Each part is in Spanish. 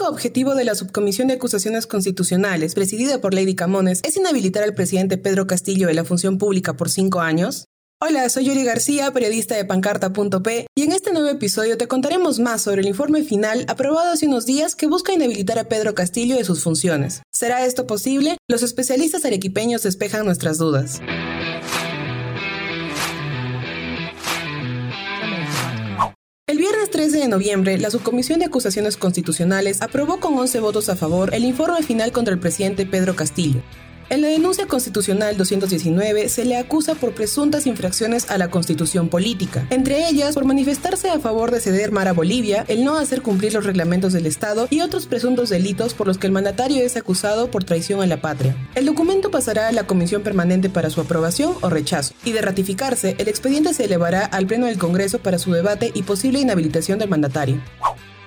único objetivo de la Subcomisión de Acusaciones Constitucionales, presidida por Lady Camones, es inhabilitar al presidente Pedro Castillo de la función pública por cinco años. Hola, soy Yuri García, periodista de pancarta.p, y en este nuevo episodio te contaremos más sobre el informe final aprobado hace unos días que busca inhabilitar a Pedro Castillo de sus funciones. ¿Será esto posible? Los especialistas arequipeños despejan nuestras dudas. De noviembre, la Subcomisión de Acusaciones Constitucionales aprobó con 11 votos a favor el informe final contra el presidente Pedro Castillo. En la denuncia constitucional 219 se le acusa por presuntas infracciones a la constitución política, entre ellas por manifestarse a favor de ceder mar a Bolivia, el no hacer cumplir los reglamentos del Estado y otros presuntos delitos por los que el mandatario es acusado por traición a la patria. El documento pasará a la Comisión Permanente para su aprobación o rechazo, y de ratificarse, el expediente se elevará al Pleno del Congreso para su debate y posible inhabilitación del mandatario.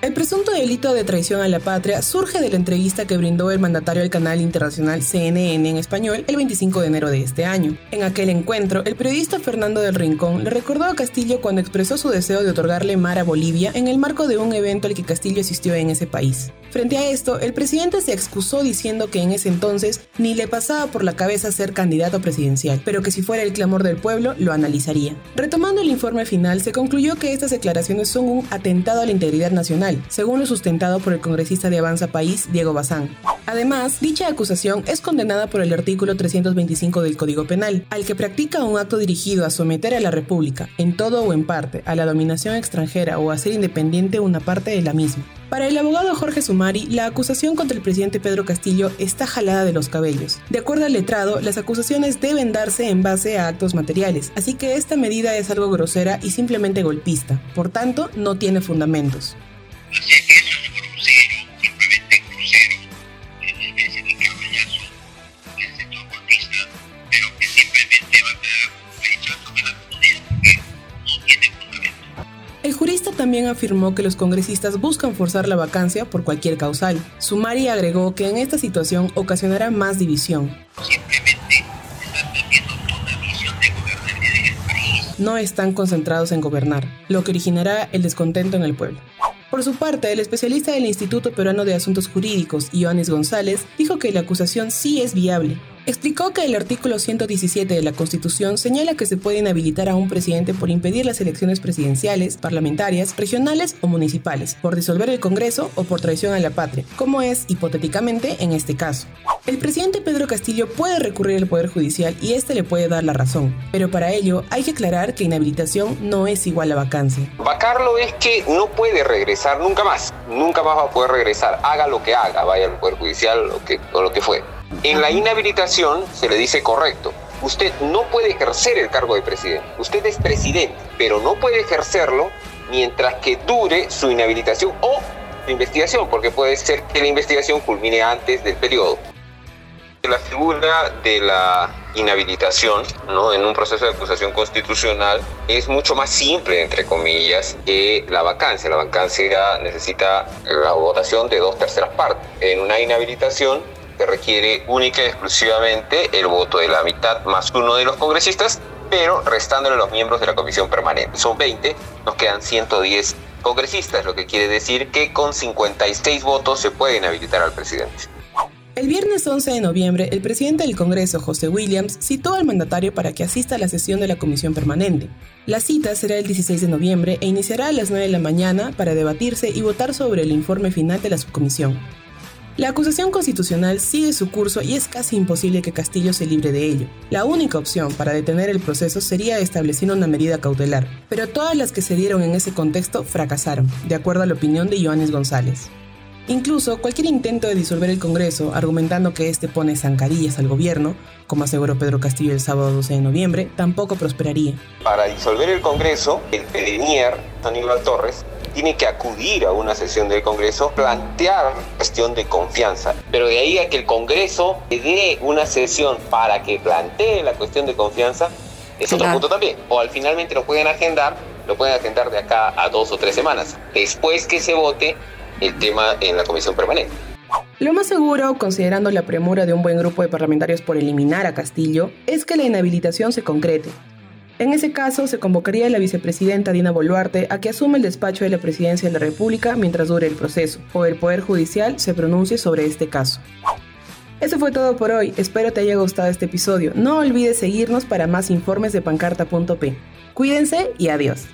El presunto delito de traición a la patria surge de la entrevista que brindó el mandatario al canal internacional CNN en español el 25 de enero de este año. En aquel encuentro, el periodista Fernando del Rincón le recordó a Castillo cuando expresó su deseo de otorgarle mar a Bolivia en el marco de un evento al que Castillo asistió en ese país. Frente a esto, el presidente se excusó diciendo que en ese entonces ni le pasaba por la cabeza ser candidato presidencial, pero que si fuera el clamor del pueblo, lo analizaría. Retomando el informe final, se concluyó que estas declaraciones son un atentado a la integridad nacional según lo sustentado por el congresista de Avanza País, Diego Bazán. Además, dicha acusación es condenada por el artículo 325 del Código Penal, al que practica un acto dirigido a someter a la República, en todo o en parte, a la dominación extranjera o a hacer independiente una parte de la misma. Para el abogado Jorge Sumari, la acusación contra el presidente Pedro Castillo está jalada de los cabellos. De acuerdo al letrado, las acusaciones deben darse en base a actos materiales, así que esta medida es algo grosera y simplemente golpista, por tanto, no tiene fundamentos. También afirmó que los congresistas buscan forzar la vacancia por cualquier causal. Sumari agregó que en esta situación ocasionará más división. No están concentrados en gobernar, lo que originará el descontento en el pueblo. Por su parte, el especialista del Instituto Peruano de Asuntos Jurídicos, Ioannis González, dijo que la acusación sí es viable, explicó que el artículo 117 de la Constitución señala que se puede inhabilitar a un presidente por impedir las elecciones presidenciales, parlamentarias, regionales o municipales, por disolver el Congreso o por traición a la patria, como es hipotéticamente en este caso. El presidente Pedro Castillo puede recurrir al Poder Judicial y este le puede dar la razón, pero para ello hay que aclarar que inhabilitación no es igual a vacancia. Vacarlo es que no puede regresar nunca más, nunca más va a poder regresar, haga lo que haga, vaya al Poder Judicial o, que, o lo que fue. En la inhabilitación se le dice correcto. Usted no puede ejercer el cargo de presidente. Usted es presidente, pero no puede ejercerlo mientras que dure su inhabilitación o su investigación, porque puede ser que la investigación culmine antes del periodo. La figura de la inhabilitación ¿no? en un proceso de acusación constitucional es mucho más simple, entre comillas, que la vacancia. La vacancia necesita la votación de dos terceras partes. En una inhabilitación que requiere única y exclusivamente el voto de la mitad más uno de los congresistas, pero restándole los miembros de la comisión permanente. Son 20, nos quedan 110 congresistas, lo que quiere decir que con 56 votos se puede inhabilitar al presidente. El viernes 11 de noviembre, el presidente del Congreso, José Williams, citó al mandatario para que asista a la sesión de la Comisión Permanente. La cita será el 16 de noviembre e iniciará a las 9 de la mañana para debatirse y votar sobre el informe final de la subcomisión. La acusación constitucional sigue su curso y es casi imposible que Castillo se libre de ello. La única opción para detener el proceso sería establecer una medida cautelar, pero todas las que se dieron en ese contexto fracasaron, de acuerdo a la opinión de Joanes González. Incluso cualquier intento de disolver el Congreso, argumentando que este pone zancadillas al gobierno, como aseguró Pedro Castillo el sábado 12 de noviembre, tampoco prosperaría. Para disolver el Congreso, el Premier, Aníbal Torres, tiene que acudir a una sesión del Congreso, plantear cuestión de confianza. Pero de ahí a que el Congreso le dé una sesión para que plantee la cuestión de confianza, es otro punto también. O al finalmente lo pueden agendar, lo pueden agendar de acá a dos o tres semanas, después que se vote el tema en la comisión permanente. Lo más seguro, considerando la premura de un buen grupo de parlamentarios por eliminar a Castillo, es que la inhabilitación se concrete, En ese caso, se convocaría a la vicepresidenta Dina Boluarte a que asume el despacho de la presidencia de la República mientras dure el proceso, o el Poder Judicial se pronuncie sobre este caso. Eso fue todo por hoy, espero te haya gustado este episodio. No olvides seguirnos para más informes de pancarta.p. Cuídense y adiós.